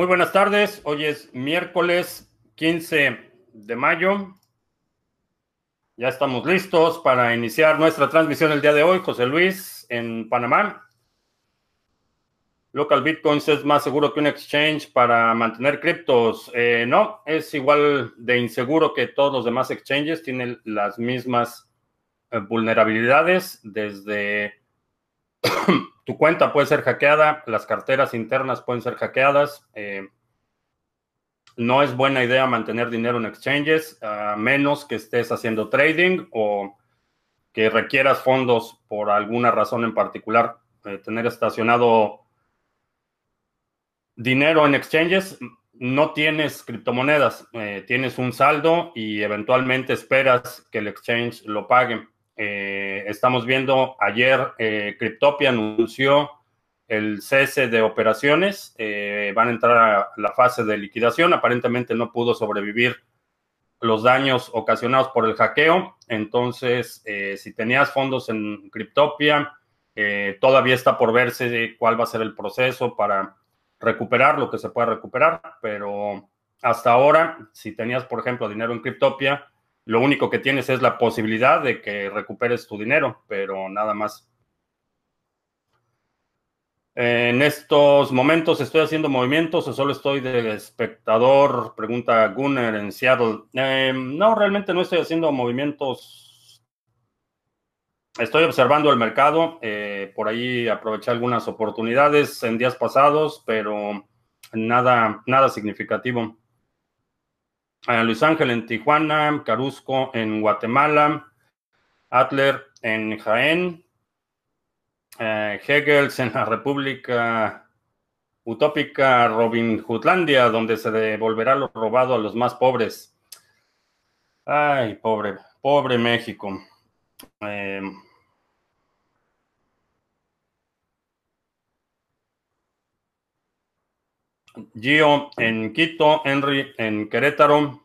Muy buenas tardes. Hoy es miércoles 15 de mayo. Ya estamos listos para iniciar nuestra transmisión el día de hoy. José Luis en Panamá. Local Bitcoins es más seguro que un exchange para mantener criptos. Eh, no, es igual de inseguro que todos los demás exchanges. Tienen las mismas eh, vulnerabilidades desde tu cuenta puede ser hackeada, las carteras internas pueden ser hackeadas. Eh, no es buena idea mantener dinero en exchanges, a menos que estés haciendo trading o que requieras fondos por alguna razón en particular. Eh, tener estacionado dinero en exchanges, no tienes criptomonedas, eh, tienes un saldo y eventualmente esperas que el exchange lo pague. Eh, estamos viendo ayer, eh, Cryptopia anunció el cese de operaciones, eh, van a entrar a la fase de liquidación, aparentemente no pudo sobrevivir los daños ocasionados por el hackeo, entonces si tenías fondos en Cryptopia, todavía está por verse cuál va a ser el proceso para recuperar lo que se pueda recuperar, pero hasta ahora, si tenías, por ejemplo, dinero en Cryptopia, lo único que tienes es la posibilidad de que recuperes tu dinero, pero nada más. En estos momentos estoy haciendo movimientos o solo estoy de espectador, pregunta Gunner en Seattle. Eh, no, realmente no estoy haciendo movimientos. Estoy observando el mercado. Eh, por ahí aproveché algunas oportunidades en días pasados, pero nada, nada significativo. Luis Ángel en Tijuana, Carusco en Guatemala, Adler en Jaén, eh, Hegels en la República Utópica Robin Hoodlandia, donde se devolverá lo robado a los más pobres. Ay, pobre, pobre México. Eh, Gio en Quito, Henry en Querétaro.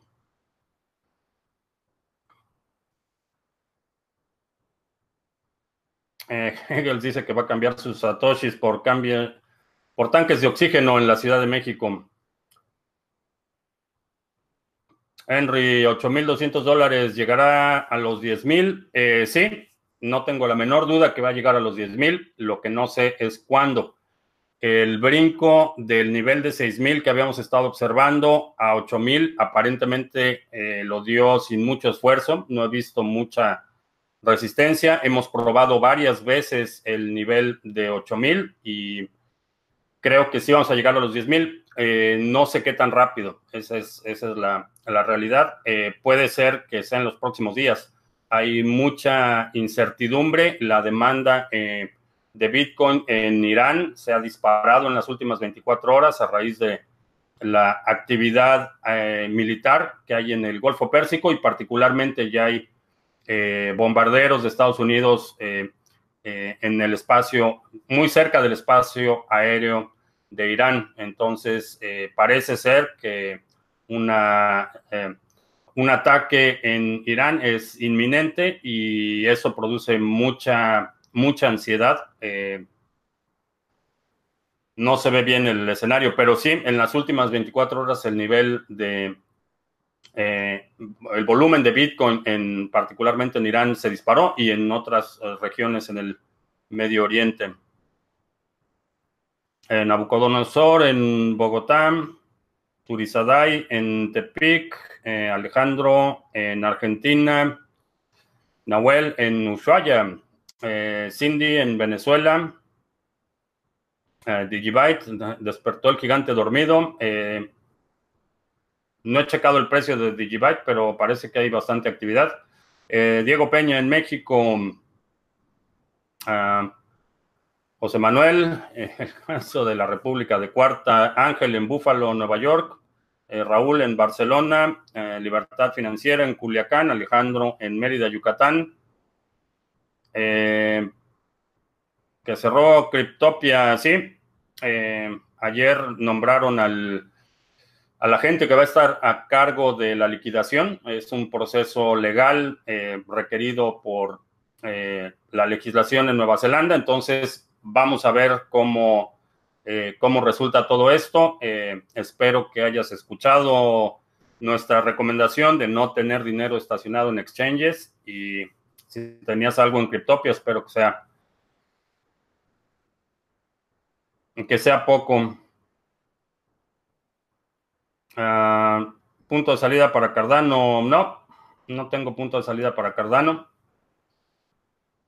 Eh, Hegel dice que va a cambiar sus satoshis por cambio, por tanques de oxígeno en la Ciudad de México. Henry, 8.200 dólares, ¿llegará a los 10.000? Eh, sí, no tengo la menor duda que va a llegar a los 10.000. Lo que no sé es cuándo el brinco del nivel de 6.000 que habíamos estado observando a 8.000 aparentemente eh, lo dio sin mucho esfuerzo, no he visto mucha resistencia, hemos probado varias veces el nivel de 8.000 y creo que sí vamos a llegar a los 10.000, eh, no sé qué tan rápido, esa es, esa es la, realidad, eh, puede ser que sea en los próximos días, hay mucha incertidumbre, la demanda de Bitcoin en Irán se ha disparado en las últimas 24 horas a raíz de la actividad eh, militar que hay en el Golfo Pérsico y particularmente ya hay eh, bombarderos de Estados Unidos eh, en el espacio, muy cerca del espacio aéreo de Irán. Entonces, parece ser que una, un ataque en Irán es inminente y eso produce mucha mucha ansiedad. Eh, no se ve bien el escenario, pero sí, en las últimas 24 horas el nivel de, eh, el volumen de Bitcoin, en, particularmente en Irán, se disparó y en otras eh, regiones en el Medio Oriente. En Nabucodonosor, en Bogotá, Turizaday, en Tepic, Alejandro, en Argentina, Nahuel, en Ushuaia, eh, Cindy en Venezuela. Eh, Digibyte despertó el gigante dormido. Eh, no he checado el precio de Digibyte, pero parece que hay bastante actividad. Diego Peña en México. Ah, José Manuel, el caso de la República de Cuarta. Ángel en Búfalo, Nueva York. Raúl en Barcelona. Libertad Financiera en Culiacán. Alejandro en Mérida, Yucatán. Eh, que cerró Cryptopia, sí. Eh, ayer nombraron al, a la gente que va a estar a cargo de la liquidación. Es un proceso legal eh, requerido por la legislación en Nueva Zelanda. Entonces, vamos a ver cómo cómo resulta todo esto. espero que hayas escuchado nuestra recomendación de no tener dinero estacionado en exchanges y si tenías algo en Cryptopia, espero que sea que sea poco. Ah, punto de salida para Cardano, no, no tengo punto de salida para Cardano.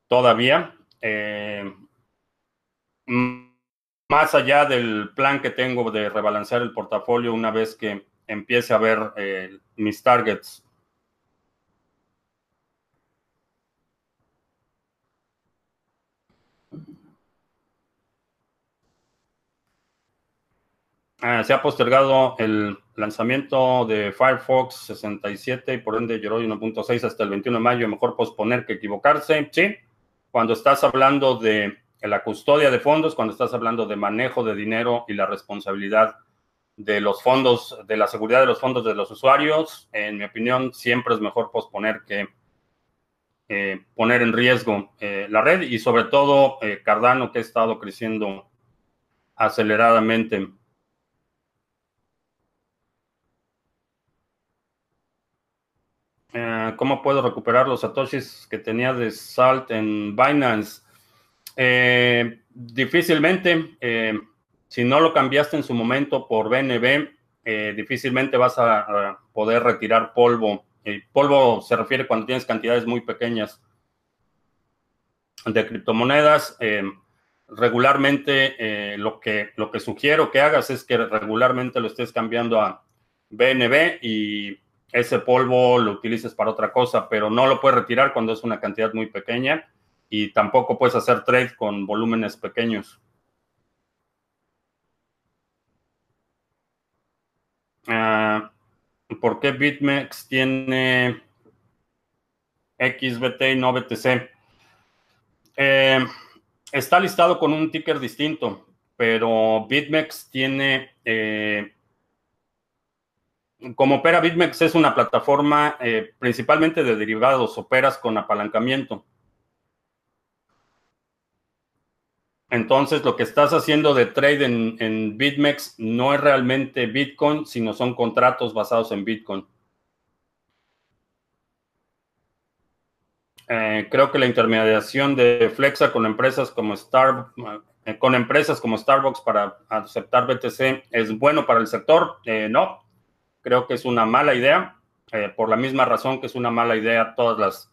Todavía. Eh, más allá del plan que tengo de rebalancear el portafolio una vez que empiece a ver eh, mis targets. Ah, se ha postergado el lanzamiento de Firefox 67 y por ende Yoroi 1.6 hasta el 21 de mayo. Mejor posponer que equivocarse. Sí, cuando estás hablando de la custodia de fondos, cuando estás hablando de manejo de dinero y la responsabilidad de los fondos, de la seguridad de los fondos de los usuarios, en mi opinión, siempre es mejor posponer que eh, poner en riesgo eh, la red y sobre todo eh, Cardano que ha estado creciendo aceleradamente. ¿Cómo puedo recuperar los satoshis que tenía de Salt en Binance? difícilmente si no lo cambiaste en su momento por BNB, eh, difícilmente vas a, poder retirar polvo. El polvo se refiere cuando tienes cantidades muy pequeñas de criptomonedas. Eh, regularmente eh, lo, que, lo que sugiero que hagas es que regularmente lo estés cambiando a BNB y ese polvo lo utilices para otra cosa, pero no lo puedes retirar cuando es una cantidad muy pequeña y tampoco puedes hacer trade con volúmenes pequeños. Ah, ¿Por qué BitMEX tiene XBT y no BTC? Eh, está listado con un ticker distinto, pero BitMEX tiene... Eh, como opera BitMEX es una plataforma eh, principalmente de derivados, operas con apalancamiento. Entonces, lo que estás haciendo de trade en, BitMEX no es realmente Bitcoin, sino son contratos basados en Bitcoin. Eh, creo que la intermediación de Flexa con empresas como Star, eh, con empresas como Starbucks para aceptar BTC es bueno para el sector. No, creo que es una mala idea. por la misma razón que es una mala idea todas las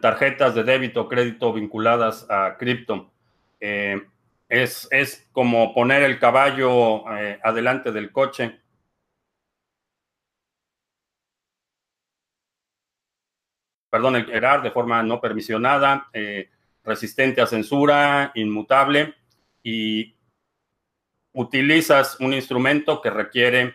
tarjetas de débito o crédito vinculadas a cripto. Eh, es, como poner el caballo eh, adelante del coche. Perdón, el de forma no permisionada, eh, resistente a censura, inmutable, y utilizas un instrumento que requiere,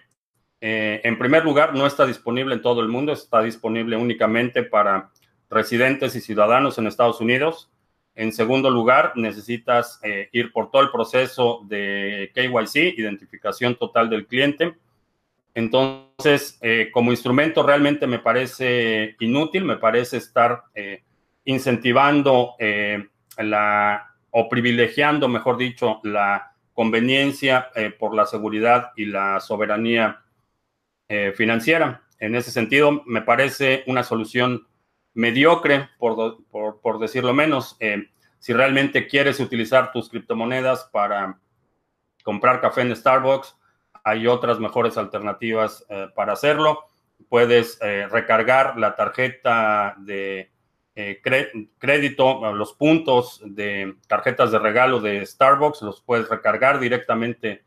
en primer lugar, no está disponible en todo el mundo, está disponible únicamente para residentes y ciudadanos en Estados Unidos. En segundo lugar, necesitas eh, ir por todo el proceso de KYC, identificación total del cliente. Entonces, eh, como instrumento realmente me parece inútil, me parece estar eh, incentivando la o privilegiando, mejor dicho, la conveniencia por la seguridad y la soberanía financiera. En ese sentido, me parece una solución mediocre, por, decirlo menos. Eh, si realmente quieres utilizar tus criptomonedas para comprar café en Starbucks, hay otras mejores alternativas eh, para hacerlo. Puedes eh, recargar la tarjeta de crédito, los puntos de tarjetas de regalo de Starbucks, los puedes recargar directamente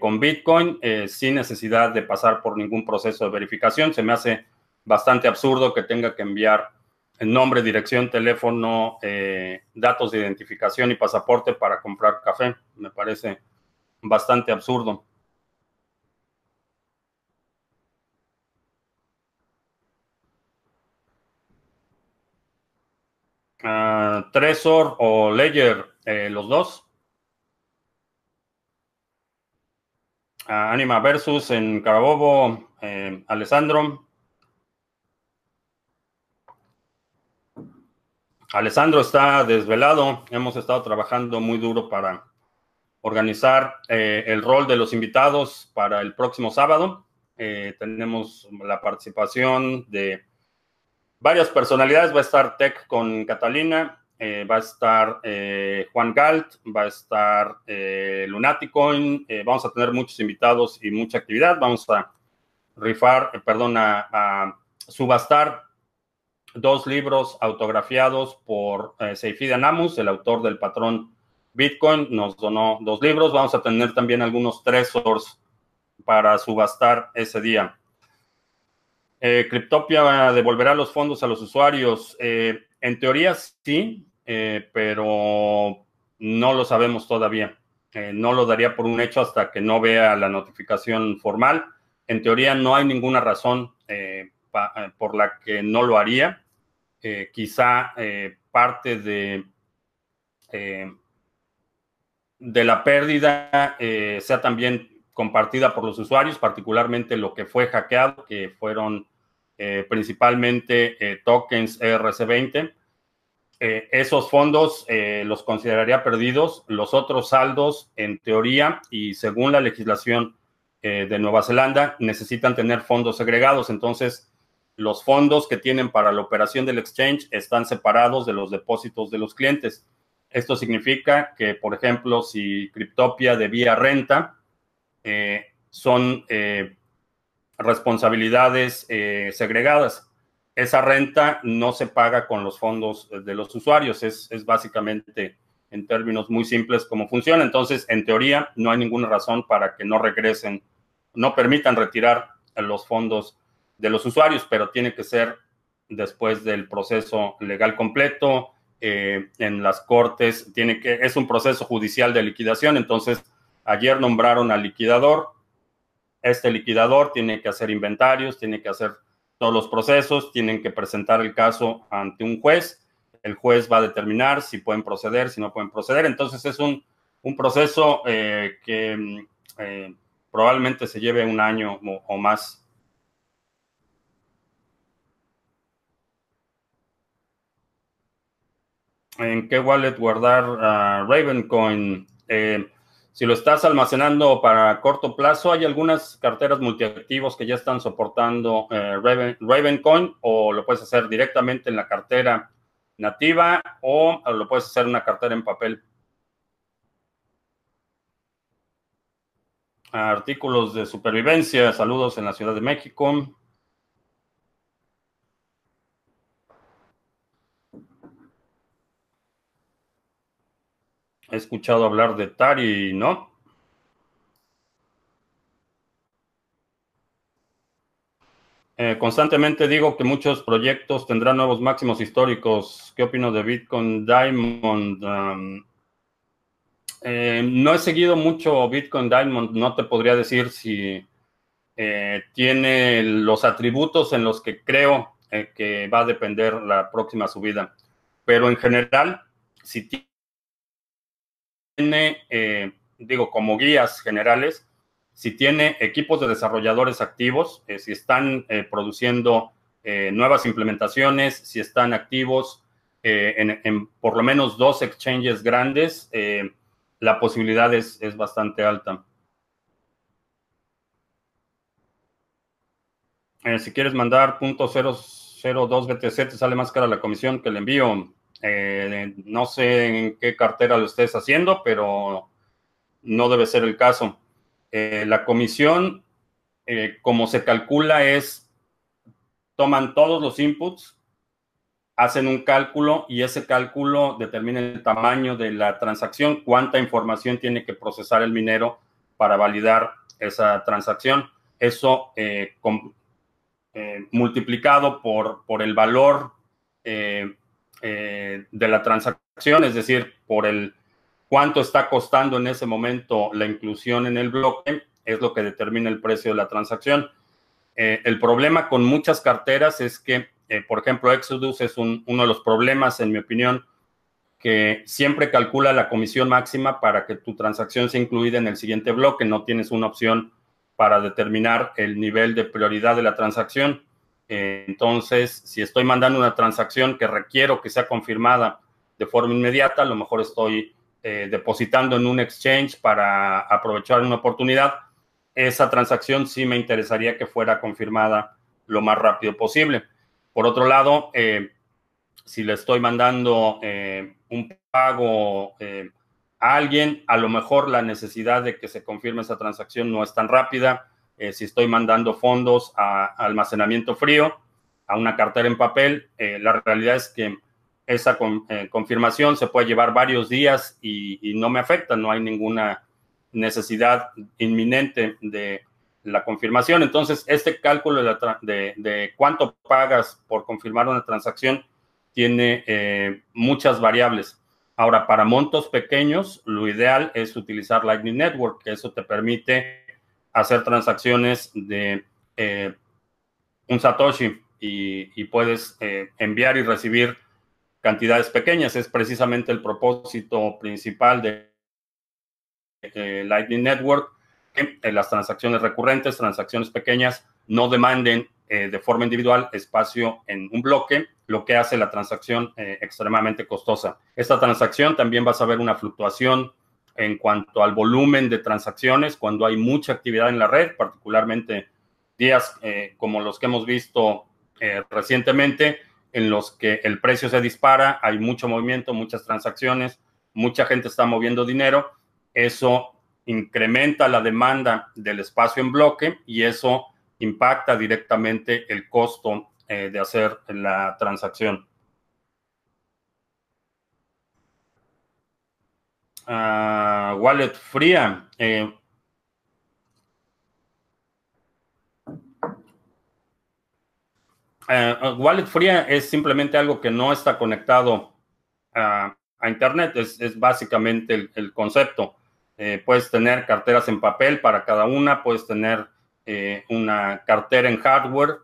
con Bitcoin sin necesidad de pasar por ningún proceso de verificación. Se me hace bastante absurdo que tenga que enviar el nombre, dirección, teléfono, eh, datos de identificación y pasaporte para comprar café. Me parece bastante absurdo. Uh, Tresor o Ledger, eh, los dos. Anima versus en Carabobo, eh, Alessandro. Alessandro está desvelado. Hemos estado trabajando muy duro para organizar eh, el rol de los invitados para el próximo sábado. Eh, tenemos la participación de varias personalidades. Va a estar Tech con Catalina, eh, va a estar Juan Galt, va a estar Lunaticoin. vamos a tener muchos invitados y mucha actividad. Vamos a rifar, perdón, a subastar dos libros autografiados por eh, Seifida Namus, el autor del patrón Bitcoin, nos donó dos libros. Vamos a tener también algunos tresors para subastar ese día. Eh, Cryptopia devolverá los fondos a los usuarios. Eh, en teoría sí, eh, pero no lo sabemos todavía. no lo daría por un hecho hasta que no vea la notificación formal. En teoría no hay ninguna razón por la que no lo haría. Quizá parte de, de la pérdida sea también compartida por los usuarios, particularmente lo que fue hackeado, que fueron principalmente tokens ERC20. esos fondos los consideraría perdidos. Los otros saldos, en teoría y según la legislación de Nueva Zelanda, necesitan tener fondos segregados. Entonces, los fondos que tienen para la operación del exchange están separados de los depósitos de los clientes. Esto significa que, por ejemplo, si Cryptopia debía renta, eh, son eh, responsabilidades eh, segregadas. Esa renta no se paga con los fondos de los usuarios, es, es básicamente en términos muy simples cómo funciona. Entonces, en teoría, no hay ninguna razón para que no regresen, no permitan retirar los fondos de los usuarios, pero tiene que ser después del proceso legal completo. Eh, en las cortes tiene que, es un proceso judicial de liquidación, entonces ayer nombraron al liquidador. Este liquidador tiene que hacer inventarios, tiene que hacer todos los procesos, tienen que presentar el caso ante un juez. El juez va a determinar si pueden proceder, si no pueden proceder. Entonces es un, proceso eh, que eh, probablemente se lleve un año o más en qué wallet guardar uh, Ravencoin. Eh, si lo estás almacenando para corto plazo, hay algunas carteras multiactivos que ya están soportando eh, Ravencoin o lo puedes hacer directamente en la cartera nativa o lo puedes hacer en una cartera en papel. Artículos de supervivencia, saludos en la Ciudad de México. He escuchado hablar de Tari, ¿no? Eh, constantemente digo que muchos proyectos tendrán nuevos máximos históricos. ¿Qué opino de Bitcoin Diamond? Eh, no he seguido mucho Bitcoin Diamond, no te podría decir si eh, tiene los atributos en los que creo que va a depender la próxima subida. Pero en general, si tiene eh, digo, como guías generales, si tiene equipos de desarrolladores activos, eh, si están eh, produciendo nuevas implementaciones, si están activos en, por lo menos dos exchanges grandes, la posibilidad es, es bastante alta. si quieres mandar .002 BTC, te sale más cara la comisión que el envío. Eh, no sé en qué cartera lo estés haciendo, pero no debe ser el caso. Eh, la comisión, eh, como se calcula, es, toman todos los inputs, hacen un cálculo y ese cálculo determina el tamaño de la transacción, cuánta información tiene que procesar el minero para validar esa transacción. Eso multiplicado por, por el valor de la transacción, es decir, por el cuánto está costando en ese momento la inclusión en el bloque, es lo que determina el precio de la transacción. Eh, el problema con muchas carteras es que, eh, por ejemplo, Exodus es uno de los problemas, en mi opinión, que siempre calcula la comisión máxima para que tu transacción sea incluida en el siguiente bloque. No tienes una opción para determinar el nivel de prioridad de la transacción. Entonces, si estoy mandando una transacción que requiero que sea confirmada de forma inmediata, a lo mejor estoy depositando en un exchange para aprovechar una oportunidad. Esa transacción sí me interesaría que fuera confirmada lo más rápido posible. Por otro lado, si le estoy mandando un pago a alguien, a lo mejor la necesidad de que se confirme esa transacción no es tan rápida. Eh, si estoy mandando fondos a, almacenamiento frío, a una cartera en papel, eh, la realidad es que esa eh, confirmación se puede llevar varios días y, no me afecta, no hay ninguna necesidad inminente de la confirmación. Entonces, este cálculo de, de cuánto pagas por confirmar una transacción tiene muchas variables. Ahora, para montos pequeños, lo ideal es utilizar Lightning Network, que eso te permite hacer transacciones de eh, un Satoshi y, puedes eh, enviar y recibir cantidades pequeñas. Es precisamente el propósito principal de eh, Lightning Network, que las transacciones recurrentes, transacciones pequeñas, no demanden de forma individual espacio en un bloque lo que hace la transacción extremadamente costosa. Esta transacción también vas a ver una fluctuación en cuanto al volumen de transacciones cuando hay mucha actividad en la red, particularmente días eh, como los que hemos visto eh, recientemente, en los que el precio se dispara, hay mucho movimiento, muchas transacciones, mucha gente está moviendo dinero, eso incrementa la demanda del espacio en bloque y eso impacta directamente el costo eh, de hacer la transacción. Ah, wallet fría. Eh, eh, wallet fría es simplemente algo que no está conectado a, Internet. Es, básicamente el, concepto. puedes tener carteras en papel para cada una, puedes tener una cartera en hardware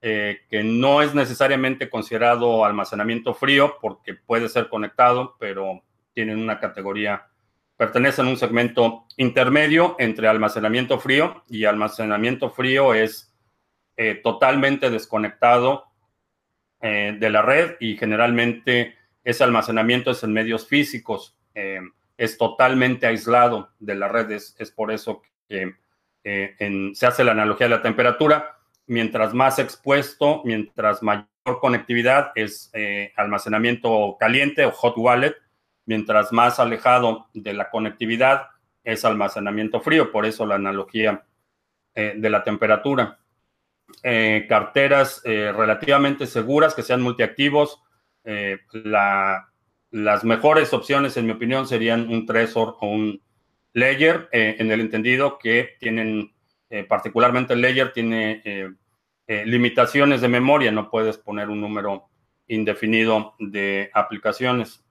eh, que no es necesariamente considerado almacenamiento frío porque puede ser conectado, pero tienen una categoría, pertenecen a un segmento intermedio entre almacenamiento frío y almacenamiento frío es eh, totalmente desconectado eh, de la red y generalmente ese almacenamiento es en medios físicos, es totalmente aislado de la red, es, por eso que se hace la analogía de la temperatura. Mientras más expuesto, mientras mayor conectividad es eh, almacenamiento caliente o hot wallet, mientras más alejado de la conectividad es almacenamiento frío, por eso la analogía eh, de la temperatura. Eh, carteras relativamente seguras que sean multiactivos. las mejores opciones, en mi opinión, serían un Trezor o un Ledger, en el entendido que tienen eh, particularmente el Ledger tiene eh, eh, limitaciones de memoria, no puedes poner un número indefinido de aplicaciones.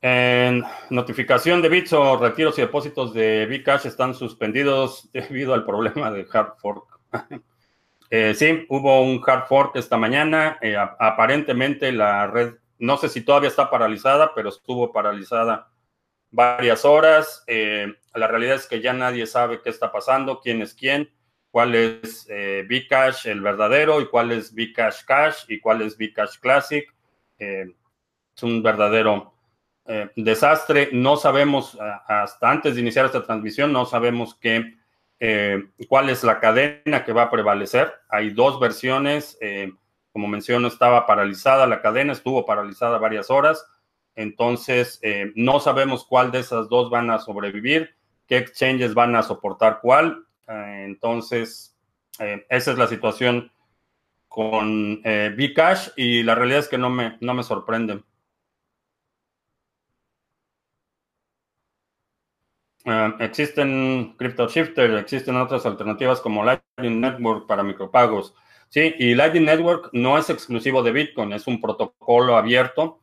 En notificación de bits o retiros y depósitos de Bcash están suspendidos debido al problema de hard fork. sí, hubo un hard fork esta mañana. aparentemente la red, no sé si todavía está paralizada, pero estuvo paralizada varias horas. Eh, la realidad es que ya nadie sabe qué está pasando, quién es quién, cuál es eh, Bcash el verdadero y cuál es Bcash Cash y cuál es Bcash Classic. Eh, es un verdadero eh, desastre. No sabemos, hasta antes de iniciar esta transmisión, no sabemos qué, cuál es la cadena que va a prevalecer. Hay dos versiones. como menciono, estaba paralizada la cadena, estuvo paralizada varias horas entonces, eh, no sabemos cuál de esas dos van a sobrevivir, qué exchanges van a soportar cuál. Eh, entonces, eh, esa es la situación con Bcash y la realidad es que no me, no me sorprende. Existen CryptoShifter, existen otras alternativas como Lightning Network para micropagos. Sí, y Lightning Network no es exclusivo de Bitcoin, es un protocolo abierto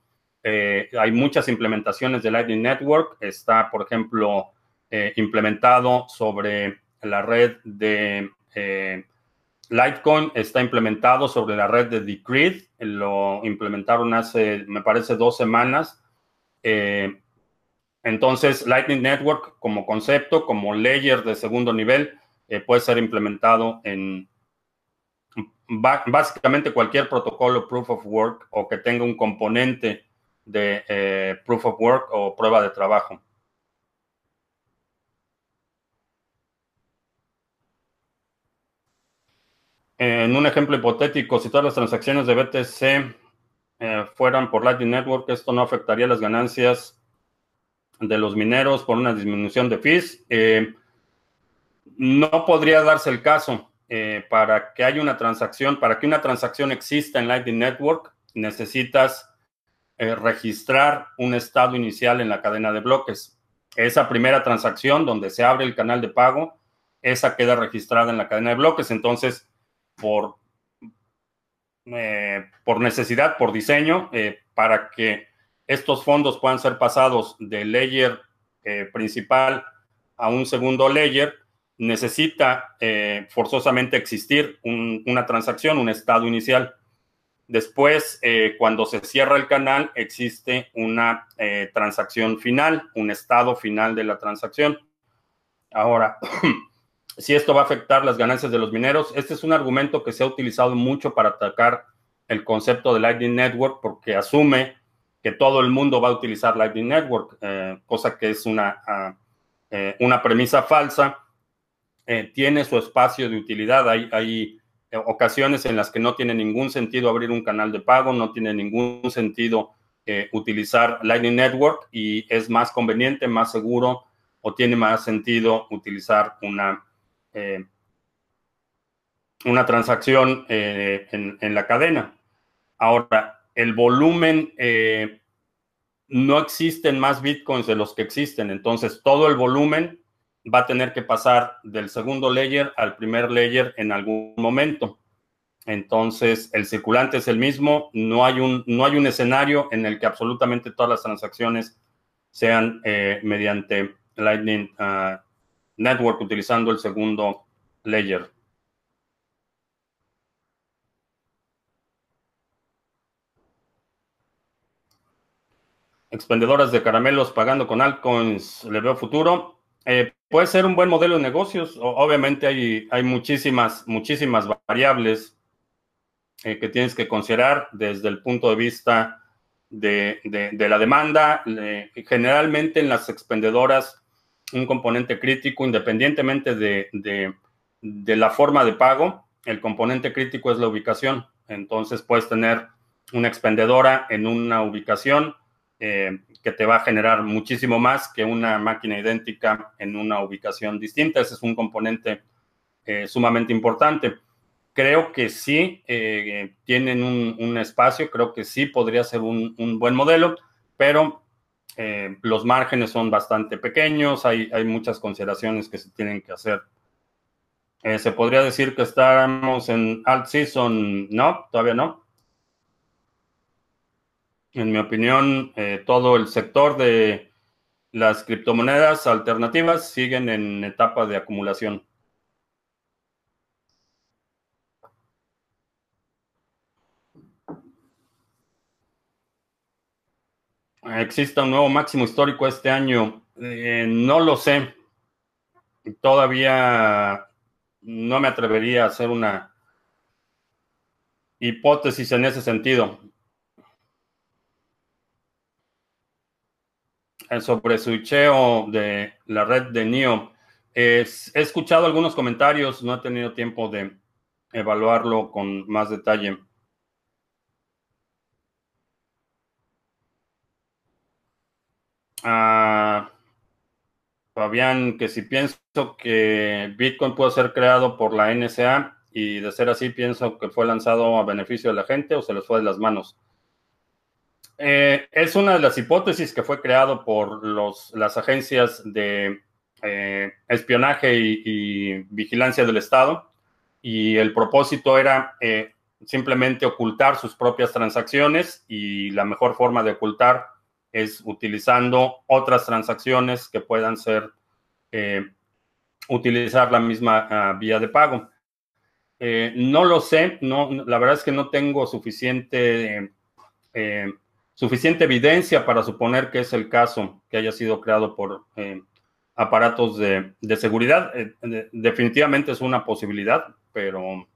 eh, hay muchas implementaciones de Lightning Network. Está, por ejemplo, eh, implementado sobre la red de eh, Litecoin, está implementado sobre la red de Decred. Lo implementaron hace, me parece, dos semanas. Entonces, Lightning Network como concepto, como layer de segundo nivel, puede ser implementado en básicamente cualquier protocolo proof of work o que tenga un componente de proof of work o prueba de trabajo. En un ejemplo hipotético, si todas las transacciones de BTC eh, fueran por Lightning Network, esto no afectaría las ganancias de los mineros por una disminución de fees. Eh, no podría darse el caso. Eh, para que haya una transacción, para que una transacción exista en Lightning Network, necesitas registrar un estado inicial en la cadena de bloques. Esa primera transacción donde se abre el canal de pago, esa queda registrada en la cadena de bloques. Entonces, por, eh, por necesidad, por diseño, eh, para que estos fondos puedan ser pasados del layer eh, principal a un segundo layer, necesita forzosamente existir una transacción, un estado inicial. Después, cuando se cierra el canal, existe una transacción final, un estado final de la transacción. Ahora, si esto va a afectar las ganancias de los mineros. Este es un argumento que se ha utilizado mucho para atacar el concepto de Lightning Network porque asume que todo el mundo va a utilizar Lightning Network, eh, cosa que es una, ah, eh, una premisa falsa. Eh, tiene su espacio de utilidad. Hay, hay ocasiones en las que no tiene ningún sentido abrir un canal de pago, no tiene ningún sentido utilizar Lightning Network y es más conveniente, más seguro o tiene más sentido utilizar una una transacción en, la cadena. Ahora, el volumen, eh, no existen más bitcoins de los que existen, entonces todo el volumen va a tener que pasar del segundo layer al primer layer en algún momento. Entonces, el circulante es el mismo, no hay un, no hay un escenario en el que absolutamente todas las transacciones sean mediante Lightning uh, Network utilizando el segundo layer. Expendedoras de caramelos pagando con altcoins, le veo futuro. Eh, puede ser un buen modelo de negocios. Obviamente hay, hay muchísimas, muchísimas variables eh, que tienes que considerar desde el punto de vista de, la demanda. generalmente en las expendedoras un componente crítico, independientemente de, de, la forma de pago, el componente crítico es la ubicación. Entonces puedes tener una expendedora en una ubicación eh, que te va a generar muchísimo más que una máquina idéntica en una ubicación distinta. Ese es un componente eh, sumamente importante. Creo que sí eh, tienen un, espacio, creo que sí podría ser un, buen modelo, pero los márgenes son bastante pequeños, hay, muchas consideraciones que se tienen que hacer. ¿Se podría decir que estamos en alt season? No, todavía no. En mi opinión, eh, todo el sector de las criptomonedas alternativas siguen en etapa de acumulación. exista un nuevo máximo histórico este año. Eh, no lo sé. Todavía no me atrevería a hacer una hipótesis en ese sentido. Sobre switcheo de la red de NIO. he escuchado algunos comentarios, no he tenido tiempo de evaluarlo con más detalle. a Fabián que si pienso que Bitcoin puede ser creado por la NSA y de ser así pienso que fue lanzado a beneficio de la gente o se les fue de las manos. Eh, es una de las hipótesis que fue creado por los, las agencias de eh, espionaje y, vigilancia del Estado y el propósito era eh, simplemente ocultar sus propias transacciones y la mejor forma de ocultar es utilizando otras transacciones que puedan ser, utilizar la misma ah, vía de pago. No lo sé, no, la verdad es que no tengo suficiente, suficiente evidencia para suponer que es el caso que haya sido creado por aparatos de, seguridad. definitivamente es una posibilidad, pero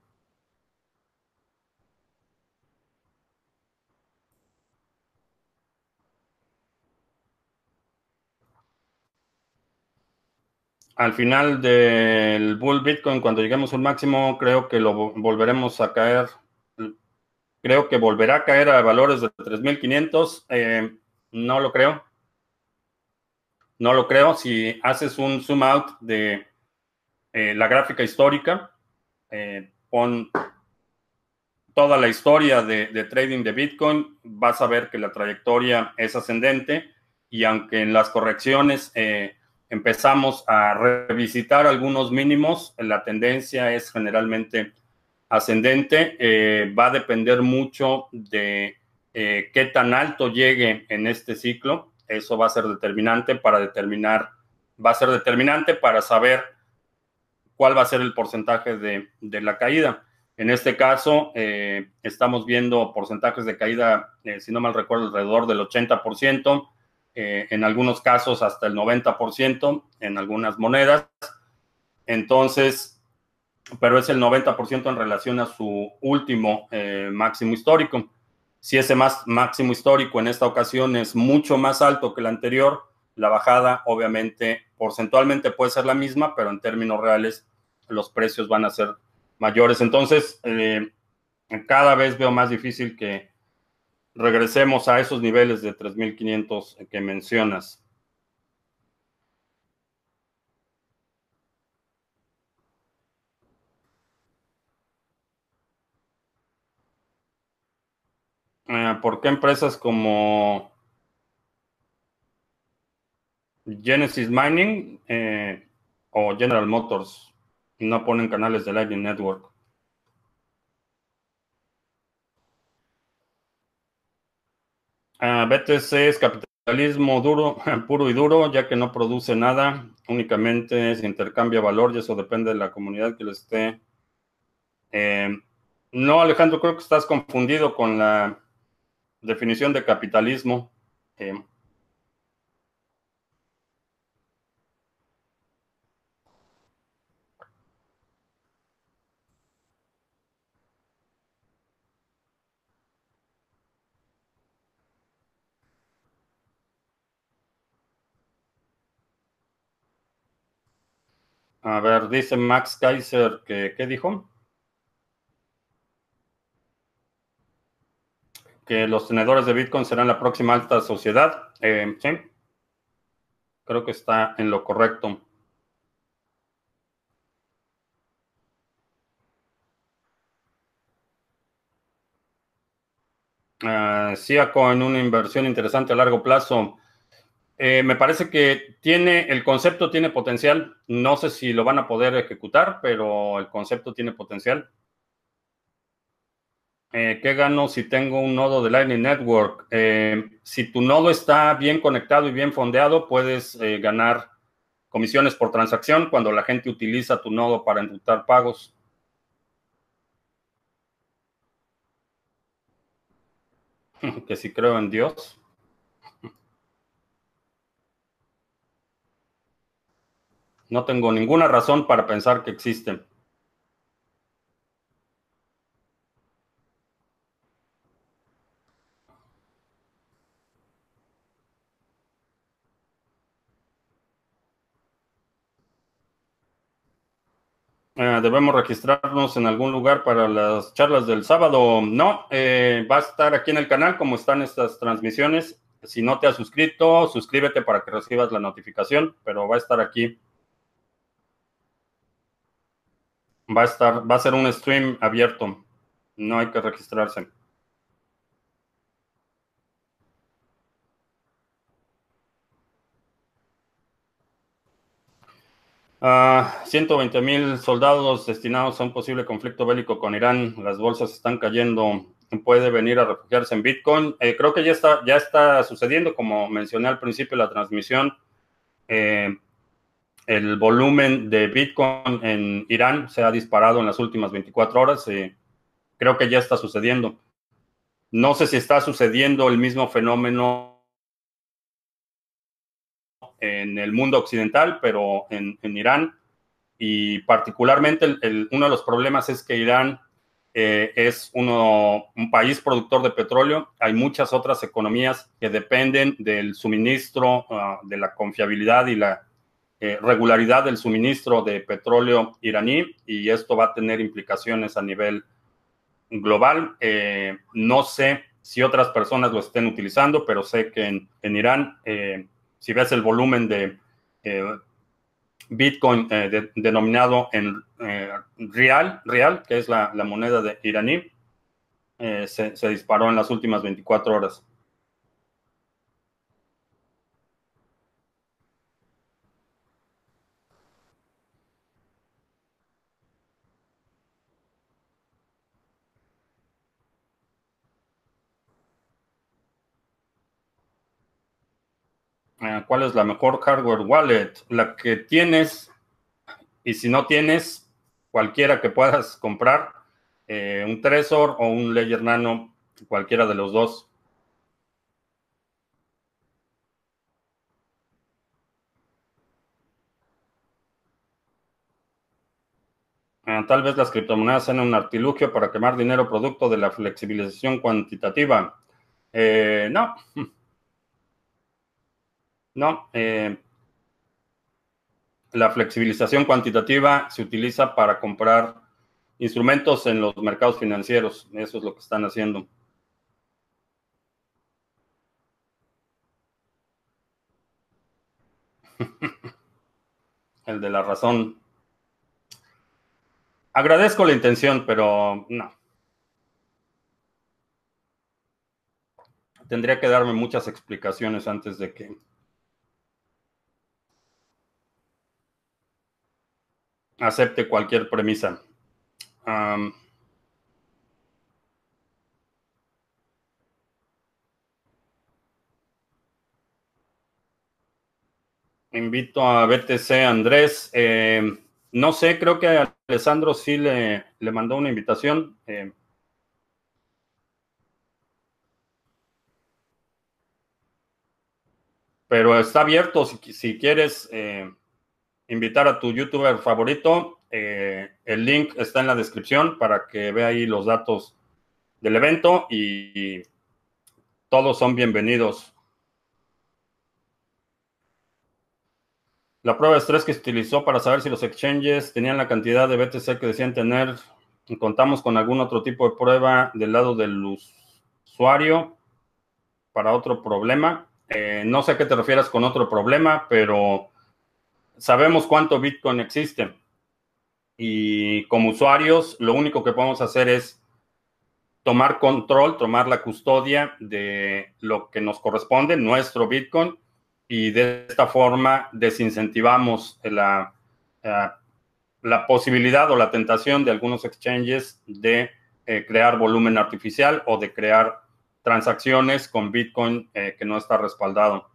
al final del bull Bitcoin, cuando lleguemos a un máximo, creo que lo volveremos a caer. Creo que volverá a caer a valores de 3.500. Eh, no lo creo. No lo creo. Si haces un zoom out de eh, la gráfica histórica, eh, pon toda la historia de, de, trading de Bitcoin, vas a ver que la trayectoria es ascendente y aunque en las correcciones empezamos a revisitar algunos mínimos, la tendencia es generalmente ascendente, eh, va a depender mucho de eh, qué tan alto llegue en este ciclo, eso va a ser determinante para determinar, va a ser determinante para saber cuál va a ser el porcentaje de, la caída. En este caso, eh, estamos viendo porcentajes de caída, si no mal recuerdo, alrededor del 80%. Eh, en algunos casos hasta el 90% en algunas monedas. Entonces, pero es el 90% en relación a su último eh, máximo histórico. Si ese más, máximo histórico en esta ocasión es mucho más alto que el anterior, la bajada obviamente porcentualmente puede ser la misma, pero en términos reales los precios van a ser mayores. Entonces, eh, cada vez veo más difícil que regresemos a esos niveles de 3.500 que mencionas. Eh, ¿Por qué empresas como Genesis Mining eh, o General Motors no ponen canales de Lightning Network? BTC es capitalismo duro, puro y duro, ya que no produce nada, únicamente se intercambia valor y eso depende de la comunidad que lo esté. Eh, no, Alejandro, creo que estás confundido con la definición de capitalismo. Eh, A ver, dice Max Kaiser que, ¿qué dijo? Que los tenedores de Bitcoin serán la próxima alta sociedad. Eh, sí, creo que está en lo correcto. Uh, en una inversión interesante a largo plazo. Eh, me parece que tiene, el concepto tiene potencial. No sé si lo van a poder ejecutar, pero el concepto tiene potencial. Eh, ¿Qué gano si tengo un nodo de Lightning Network? Eh, si tu nodo está bien conectado y bien fondeado, puedes ganar comisiones por transacción cuando la gente utiliza tu nodo para enrutar pagos. que si creo en Dios. No tengo ninguna razón para pensar que existen. Eh, debemos registrarnos en algún lugar para las charlas del sábado. No, eh, va a estar aquí en el canal como están estas transmisiones. Si no te has suscrito, suscríbete para que recibas la notificación, pero va a estar aquí. Va a estar, va a ser un stream abierto. No hay que registrarse. Uh, ah, 120 mil soldados destinados a un posible conflicto bélico con Irán. Las bolsas están cayendo. Puede venir a refugiarse en Bitcoin. Eh, creo que ya está, ya está sucediendo, como mencioné al principio de la transmisión. Eh, el volumen de Bitcoin en Irán se ha disparado en las últimas 24 horas. creo que ya está sucediendo. No sé si está sucediendo el mismo fenómeno en el mundo occidental, pero en, Irán. Y particularmente uno de los problemas es que Irán eh, es uno, un país productor de petróleo. Hay muchas otras economías que dependen del suministro, ah, de la confiabilidad y la eh, regularidad del suministro de petróleo iraní y esto va a tener implicaciones a nivel global. Eh, no sé si otras personas lo estén utilizando, pero sé que en, Irán, eh, si ves el volumen de eh, Bitcoin denominado en real, real, que es la, moneda de iraní, se, se disparó en las últimas 24 horas. Eh, ¿Cuál es la mejor hardware wallet? La que tienes, y si no tienes, cualquiera que puedas comprar, eh, un Trezor o un Ledger Nano, cualquiera de los dos. Eh, tal vez las criptomonedas sean un artilugio para quemar dinero producto de la flexibilización cuantitativa. no. No, eh, la flexibilización cuantitativa se utiliza para comprar instrumentos en los mercados financieros. Eso es lo que están haciendo. El de la razón. Agradezco la intención, pero no. Tendría que darme muchas explicaciones antes de que acepte cualquier premisa. invito a BTC Andrés. Eh, no sé, creo que a Alessandro sí le, le mandó una invitación. Eh, pero está abierto si, si quieres. Eh, invitar a tu youtuber favorito. Eh, el link está en la descripción para que vea ahí los datos del evento y todos son bienvenidos. La prueba de estrés que se utilizó para saber si los exchanges tenían la cantidad de BTC que decían tener. Contamos con algún otro tipo de prueba del lado del usuario para otro problema. Eh, no sé a qué te refieras con otro problema, pero sabemos cuánto Bitcoin existe. Y como usuarios, lo único que podemos hacer es tomar control, tomar la custodia de lo que nos corresponde, nuestro Bitcoin, y de esta forma desincentivamos la, eh, posibilidad o la tentación de algunos exchanges de eh, crear volumen artificial o de crear transacciones con Bitcoin eh, que no está respaldado.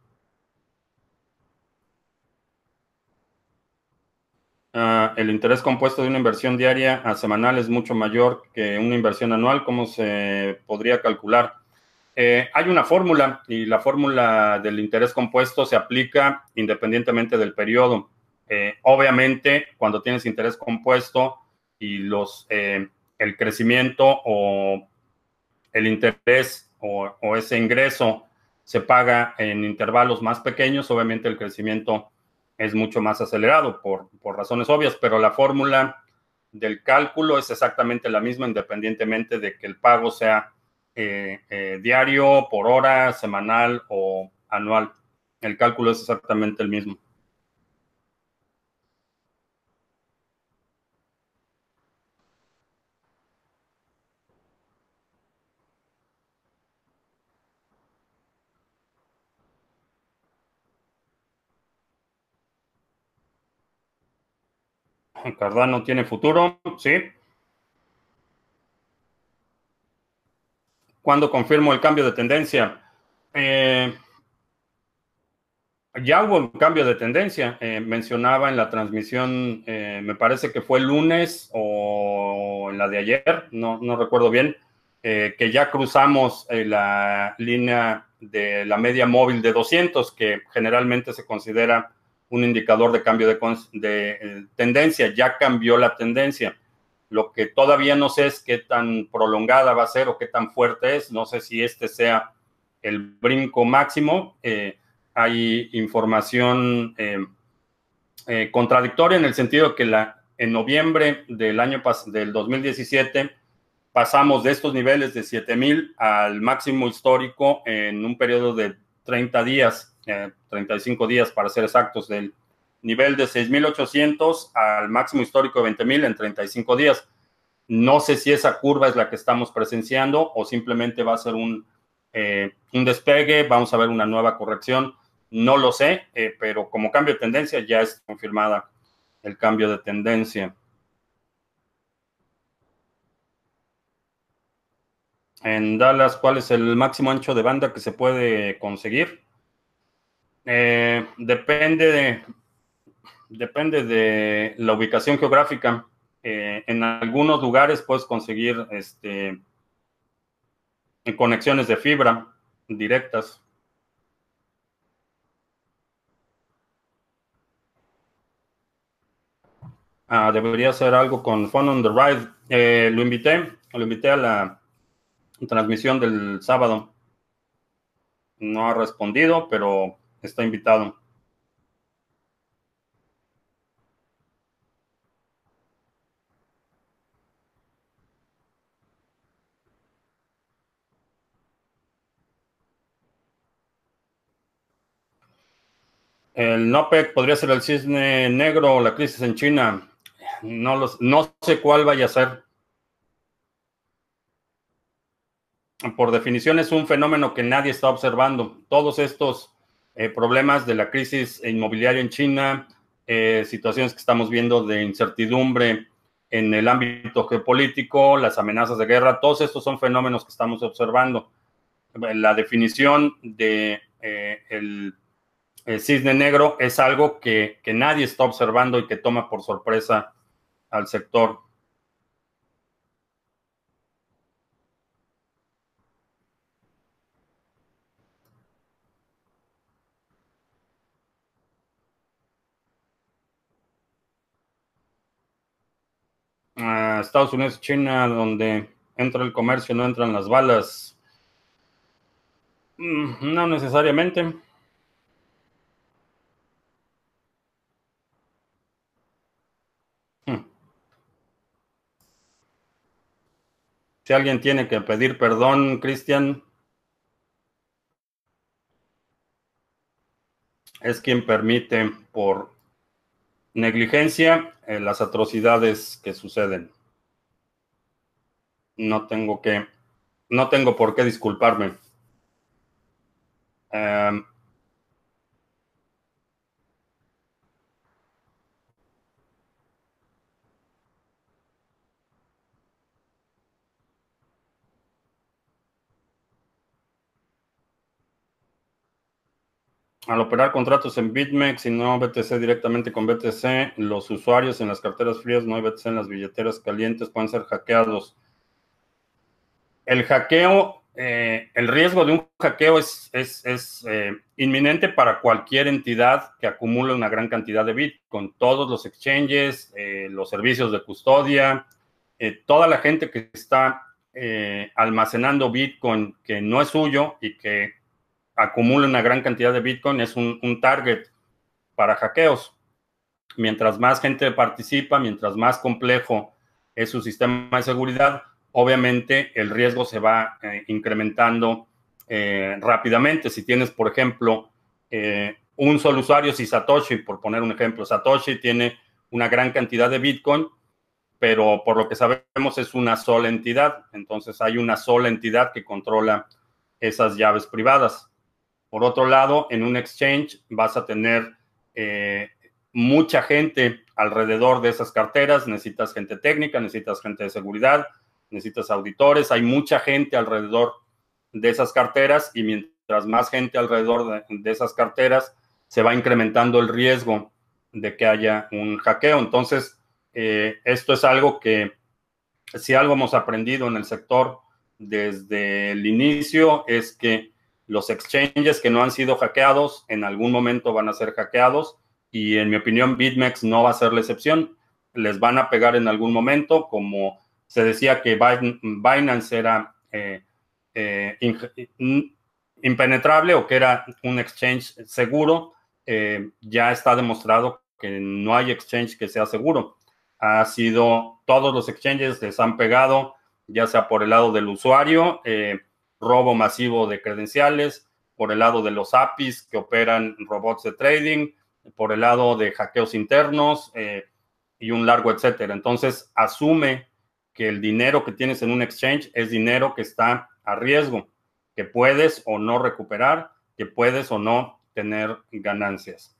Ah, el interés compuesto de una inversión diaria a semanal es mucho mayor que una inversión anual. ¿Cómo se podría calcular? Eh, hay una fórmula y la fórmula del interés compuesto se aplica independientemente del periodo. Eh, obviamente, cuando tienes interés compuesto y los, eh, el crecimiento o el interés o, o ese ingreso se paga en intervalos más pequeños, obviamente el crecimiento es mucho más acelerado por, razones obvias, pero la fórmula del cálculo es exactamente la misma independientemente de que el pago sea eh, eh, diario, por hora, semanal o anual. El cálculo es exactamente el mismo. Cardano tiene futuro, sí. ¿Cuándo confirmo el cambio de tendencia? Eh, ya hubo un cambio de tendencia. Eh, mencionaba en la transmisión, eh, me parece que fue el lunes o en la de ayer, no, no recuerdo bien, que ya cruzamos la línea de la media móvil de 200, que generalmente se considera un indicador de cambio de, tendencia. Ya cambió la tendencia. Lo que todavía no sé es qué tan prolongada va a ser o qué tan fuerte es. No sé si este sea el brinco máximo. hay información eh, contradictoria en el sentido que la, en noviembre del año del 2017 pasamos de estos niveles de 7000 al máximo histórico en un periodo de 30 días, 35 eh, días para ser exactos, del nivel de 6800 al máximo histórico de 20000 en 35 días. No sé si esa curva es la que estamos presenciando o simplemente va a ser un, eh, un despegue, vamos a ver una nueva corrección. No lo sé, eh, pero como cambio de tendencia ya es confirmada el cambio de tendencia. En Dallas, ¿cuál es el máximo ancho de banda que se puede conseguir? Eh, depende, de, depende de la ubicación geográfica. Eh, en algunos lugares puedes conseguir este, conexiones de fibra directas. Ah, debería hacer algo con Fun on the Ride. Eh, lo invité, lo invité a la transmisión del sábado. No ha respondido, pero está invitado. El NOPEC podría ser el cisne negro o la crisis en China. No, los, no sé cuál vaya a ser. Por definición es un fenómeno que nadie está observando. Todos estos eh, problemas de la crisis inmobiliaria en China, eh, situaciones que estamos viendo de incertidumbre en el ámbito geopolítico, las amenazas de guerra, todos estos son fenómenos que estamos observando. La definición de eh, el cisne negro es algo que, que nadie está observando y que toma por sorpresa al sector. Estados Unidos China, donde entra el comercio, no entran las balas. Mm, no necesariamente. Si alguien tiene que pedir perdón, Cristian, es quien permite por negligencia eh, las atrocidades que suceden. No tengo que, no tengo por qué disculparme. Em, Al operar contratos en BitMEX y no BTC directamente con BTC, los usuarios en las carteras frías, no hay BTC en las billeteras calientes, pueden ser hackeados. El hackeo, eh, el riesgo de un hackeo es, es, eh, inminente para cualquier entidad que acumule una gran cantidad de Bitcoin. Todos los exchanges, eh, los servicios de custodia, toda la gente que está almacenando Bitcoin que no es suyo y que acumula una gran cantidad de Bitcoin, es un, target para hackeos. Mientras más gente participa, mientras más complejo es su sistema de seguridad, obviamente el riesgo se va eh, incrementando eh, rápidamente. Si tienes, por ejemplo, eh, un solo usuario, si Satoshi, por poner un ejemplo, Satoshi tiene una gran cantidad de Bitcoin, pero por lo que sabemos es una sola entidad. Entonces hay una sola entidad que controla esas llaves privadas. Por otro lado, en un exchange vas a tener mucha gente alrededor de esas carteras, necesitas gente técnica, necesitas gente de seguridad, necesitas auditores, hay mucha gente alrededor de esas carteras y mientras más gente alrededor de, esas carteras, se va incrementando el riesgo de que haya un hackeo. Entonces, eh, esto es algo que si algo hemos aprendido en el sector desde el inicio es que los exchanges que no han sido hackeados en algún momento van a ser hackeados y en mi opinión BitMEX no va a ser la excepción. Les van a pegar en algún momento, como se decía que Binance era eh, eh, impenetrable o que era un exchange seguro, eh, ya está demostrado que no hay exchange que sea seguro. Ha sido, todos los exchanges les han pegado, ya sea por el lado del usuario, robo masivo de credenciales, por el lado de los APIs que operan robots de trading, por el lado de hackeos internos y un largo etcétera. Entonces, asume que el dinero que tienes en un exchange es dinero que está a riesgo, que puedes o no recuperar, que puedes o no tener ganancias.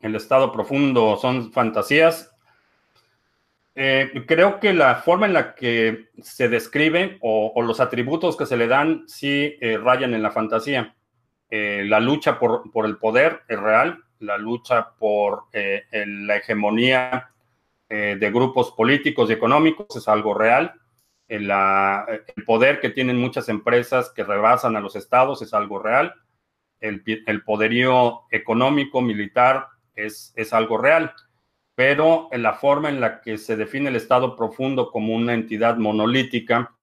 El estado profundo son fantasías. Eh, creo que la forma en la que se describe o, los atributos que se le dan sí eh, rayan en la fantasía. Eh, la lucha por, el poder es real, la lucha por la hegemonía de grupos políticos y económicos es algo real. el poder que tienen muchas empresas que rebasan a los estados es algo real. El, poderío económico, militar es, es algo real pero en la forma en la que se define el Estado profundo como una entidad monolítica,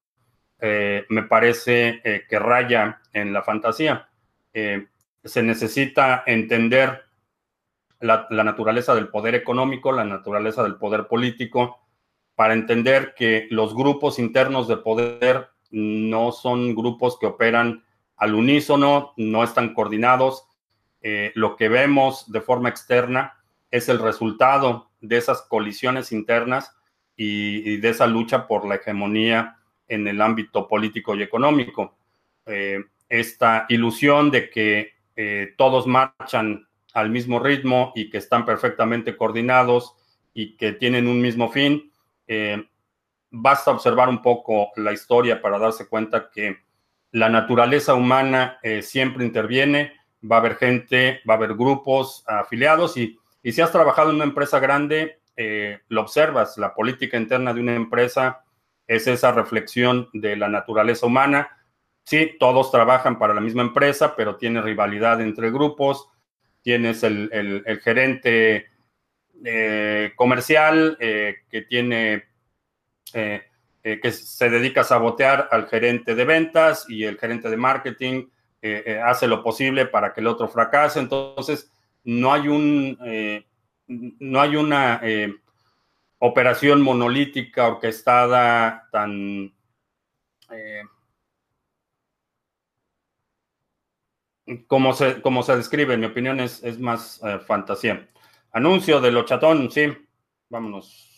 eh, me parece eh, que raya en la fantasía. Eh, se necesita entender la, naturaleza del poder económico, la naturaleza del poder político, para entender que los grupos internos de poder no son grupos que operan al unísono, no están coordinados. lo que vemos de forma externa es el resultado de esas colisiones internas y, de esa lucha por la hegemonía en el ámbito político y económico. Eh, esta ilusión de que eh, todos marchan al mismo ritmo y que están perfectamente coordinados y que tienen un mismo fin. Eh, basta observar un poco la historia para darse cuenta que la naturaleza humana siempre interviene, va a haber gente, va a haber grupos afiliados y y si has trabajado en una empresa grande, eh, lo observas, la política interna de una empresa es esa reflexión de la naturaleza humana. Sí, todos trabajan para la misma empresa, pero tiene rivalidad entre grupos. Tienes el, gerente eh, comercial eh, que tiene que se dedica a sabotear al gerente de ventas y el gerente de marketing hace lo posible para que el otro fracase. Entonces, no hay un, eh, no hay una eh, operación monolítica orquestada tan eh, como, se, como se describe, mi opinión es, es más fantasía. Anuncio de lo chatón, sí, vámonos.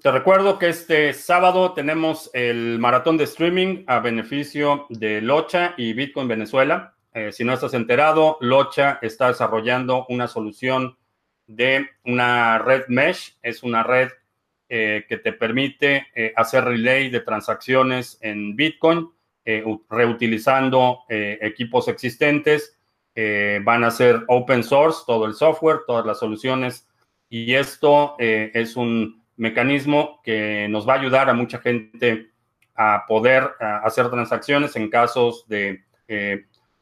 Te recuerdo que este sábado tenemos el maratón de streaming a beneficio de Locha y Bitcoin Venezuela. Eh, si no estás enterado, Locha está desarrollando una solución de una red mesh. Es una red eh, que te permite eh, hacer relay de transacciones en Bitcoin, reutilizando equipos existentes. van a ser open source, todo el software, todas las soluciones. Y esto es un mecanismo que nos va a ayudar a mucha gente a poder hacer transacciones en casos de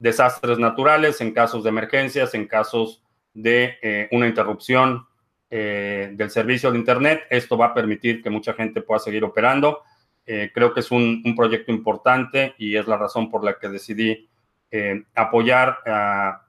desastres naturales, en casos de emergencias, en casos de eh, una interrupción eh, del servicio de Internet. Esto va a permitir que mucha gente pueda seguir operando. Eh, creo que es un, proyecto importante y es la razón por la que decidí apoyar a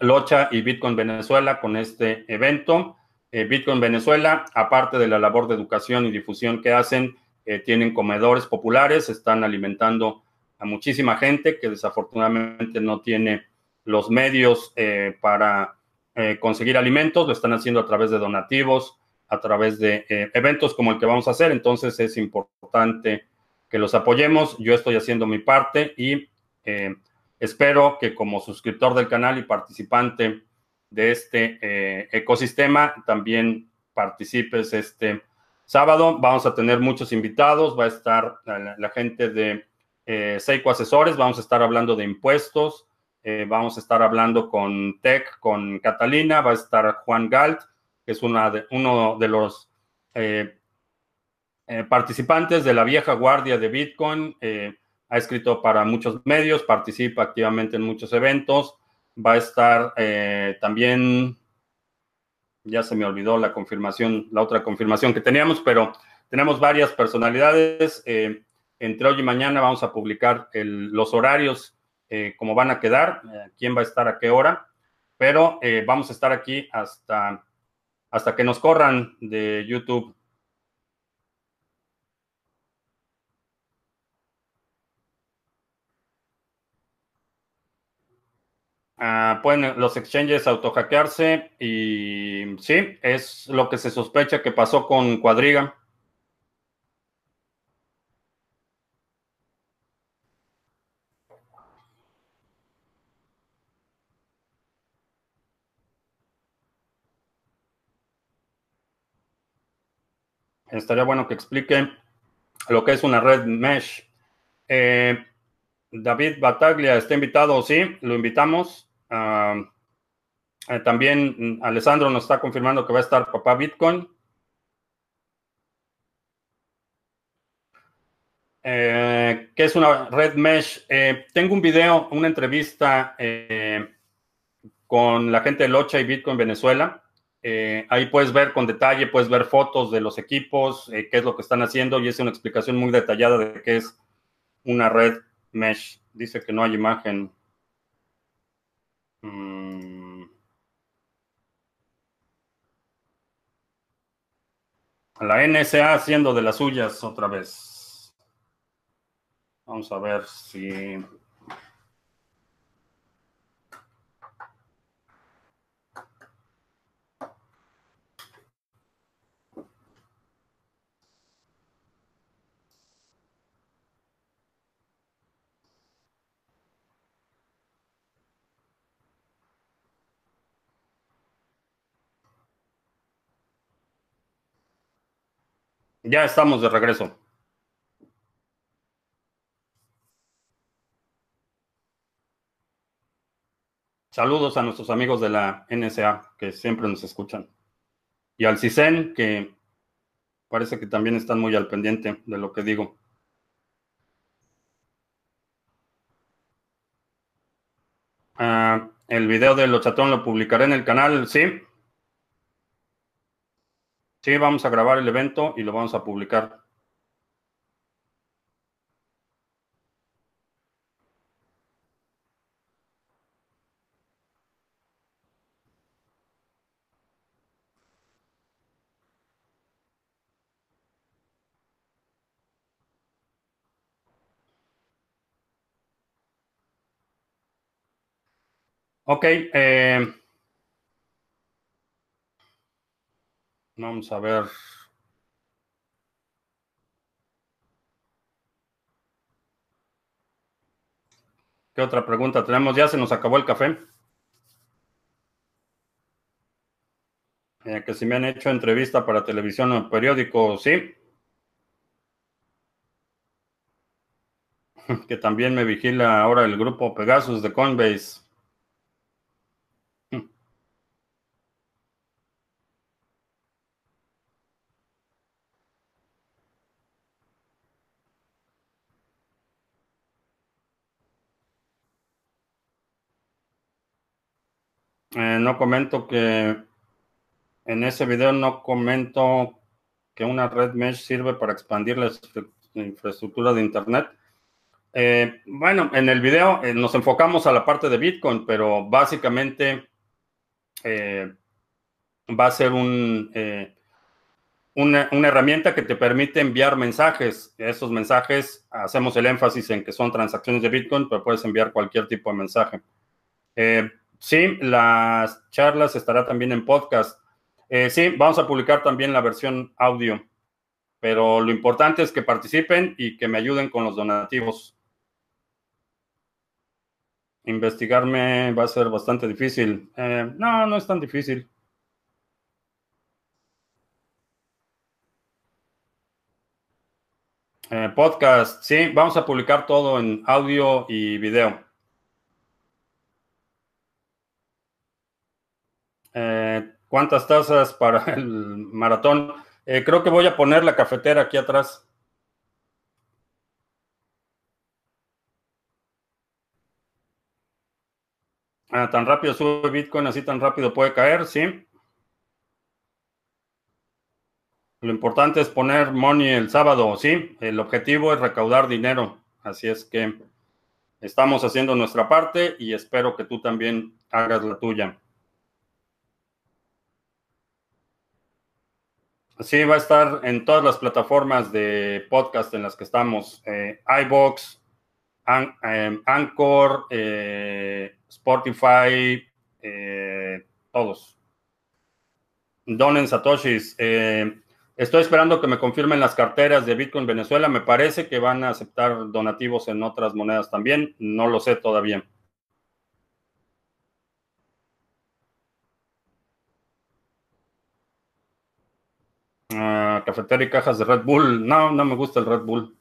Locha y Bitcoin Venezuela con este evento. Bitcoin Venezuela, aparte de la labor de educación y difusión que hacen, tienen comedores populares, están alimentando a muchísima gente que desafortunadamente no tiene los medios eh, para eh, conseguir alimentos, lo están haciendo a través de donativos, a través de eh, eventos como el que vamos a hacer, entonces es importante que los apoyemos, yo estoy haciendo mi parte y espero que como suscriptor del canal y participante de este ecosistema también participes este sábado, vamos a tener muchos invitados, va a estar la gente de eh, Seiko Asesores, vamos a estar hablando de impuestos, eh, vamos a estar hablando con Tech, con Catalina, va a estar Juan Galt, que es uno de los eh, eh, participantes de la vieja guardia de Bitcoin. ha escrito para muchos medios, participa activamente en muchos eventos. Va a estar también, ya se me olvidó la confirmación, la otra confirmación que teníamos, pero tenemos varias personalidades. entre hoy y mañana vamos a publicar los horarios, cómo van a quedar, quién va a estar a qué hora pero eh, vamos a estar aquí hasta, hasta que nos corran de YouTube. Ah, pueden los exchanges autohackearse y sí, es lo que se sospecha que pasó con Cuadriga. Estaría bueno que explique lo que es una red mesh. Eh, David Bataglia está invitado, sí, lo invitamos. Ah, eh, también Alessandro nos está confirmando que va a estar Papá Bitcoin. Eh, ¿Qué es una red mesh? tengo un video, una entrevista con la gente de Locha y Bitcoin Venezuela. Eh, ahí puedes ver con detalle, puedes ver fotos de los equipos, eh, qué es lo que están haciendo y es una explicación muy detallada de qué es una red mesh. Dice que no hay imagen. Mm. La NSA haciendo de las suyas otra vez. Vamos a ver si Ya estamos de regreso. Saludos a nuestros amigos de la NSA que siempre nos escuchan. Y al CISEN que parece que también están muy al pendiente de lo que digo. Ah, el video de los chatón lo publicaré en el canal, sí. Sí, vamos a grabar el evento y lo vamos a publicar. Ok, eh, Vamos a ver. ¿Qué otra pregunta tenemos? Ya se nos acabó el café. Eh, que si me han hecho entrevista para televisión o periódico, sí. que también me vigila ahora el grupo Pegasus de Coinbase. Eh, no comento que en ese video no comento que una red mesh sirve para expandir la infraestructura de Internet. Eh, bueno, en el video eh, nos enfocamos a la parte de Bitcoin, pero básicamente va a ser un, una, una, herramienta que te permite enviar mensajes. Esos mensajes, hacemos el énfasis en que son transacciones de Bitcoin, pero puedes enviar cualquier tipo de mensaje. Sí, las charlas estará también en podcast. Eh, sí, vamos a publicar también la versión audio, pero lo importante es que participen y que me ayuden con los donativos. Investigarme va a ser bastante difícil. Eh, no, no es tan difícil. Eh, podcast, sí, vamos a publicar todo en audio y video. ¿Cuántas tazas para el maratón? Eh, creo que voy a poner la cafetera aquí atrás. Ah, tan rápido sube Bitcoin, así tan rápido puede caer, sí. Lo importante es poner money el sábado, sí. El objetivo es recaudar dinero. Así es que estamos haciendo nuestra parte y espero que tú también hagas la tuya. Sí, va a estar en todas las plataformas de podcast en las que estamos. Eh, iBox, em, Anchor, eh, Spotify, eh, todos. Donen Satoshis. estoy esperando que me confirmen las carteras de Bitcoin Venezuela. Me parece que van a aceptar donativos en otras monedas también. No lo sé todavía. Cafetera y cajas de Red Bull. No, no me gusta el Red Bull.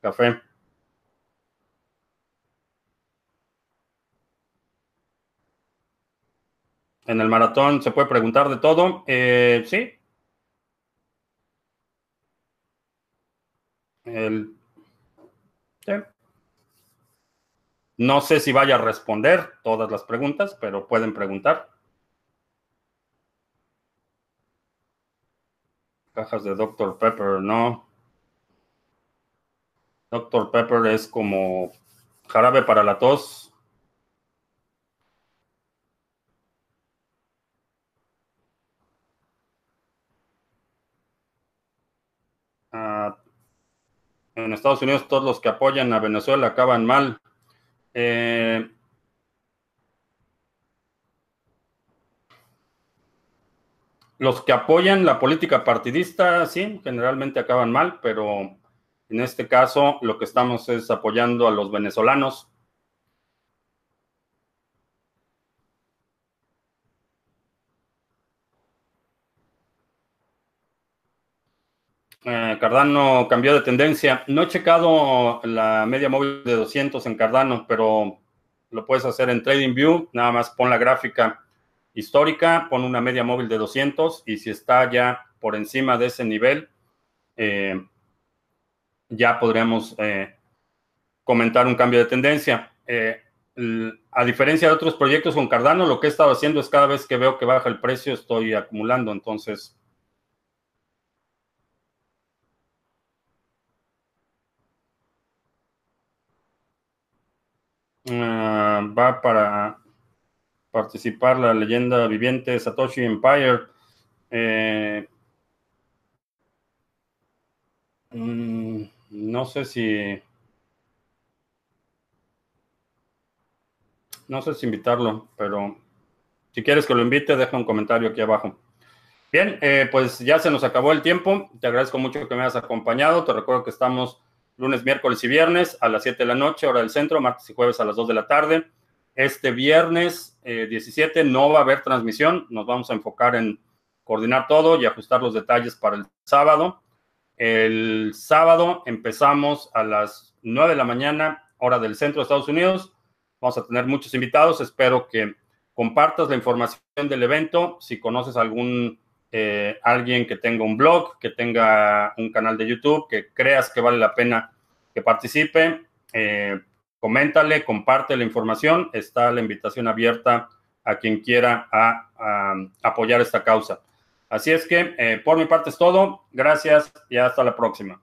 Café. En el maratón se puede preguntar de todo. Eh, sí. No sé si vaya a responder todas las preguntas, pero pueden preguntar. Cajas de Dr. Pepper, no. Dr. Pepper es como jarabe para la tos. Ah, en Estados Unidos todos los que apoyan a Venezuela acaban mal. Eh, Los que apoyan la política partidista, sí, generalmente acaban mal, pero en este caso lo que estamos es apoyando a los venezolanos. Eh, Cardano cambió de tendencia. No he checado la media móvil de 200 en Cardano, pero lo puedes hacer en TradingView. Nada más pon la gráfica histórica, pon una media móvil de 200 y si está ya por encima de ese nivel, eh, ya podríamos eh, comentar un cambio de tendencia. Eh, a diferencia de otros proyectos con Cardano, lo que he estado haciendo es cada vez que veo que baja el precio, estoy acumulando. Entonces, ah, va para participar la leyenda viviente Satoshi Empire. Eh, mm, no sé si... No sé si invitarlo, pero si quieres que lo invite, deja un comentario aquí abajo. Bien, eh, pues ya se nos acabó el tiempo. Te agradezco mucho que me hayas acompañado. Te recuerdo que estamos lunes, miércoles y viernes a las 7 de la noche, hora del centro, martes y jueves a las 2 de la tarde. Este viernes 17 eh, no va a haber transmisión, nos vamos a enfocar en coordinar todo y ajustar los detalles para el sábado. El sábado empezamos a las 9 de la mañana, hora del centro de Estados Unidos. Vamos a tener muchos invitados. Espero que compartas la información del evento. Si conoces algún eh, alguien que tenga un blog, que tenga un canal de YouTube, que creas que vale la pena que participe, eh, coméntale, comparte la información. Está la invitación abierta a quien quiera apoyar esta causa. Así es que eh, por mi parte es todo. Gracias y hasta la próxima.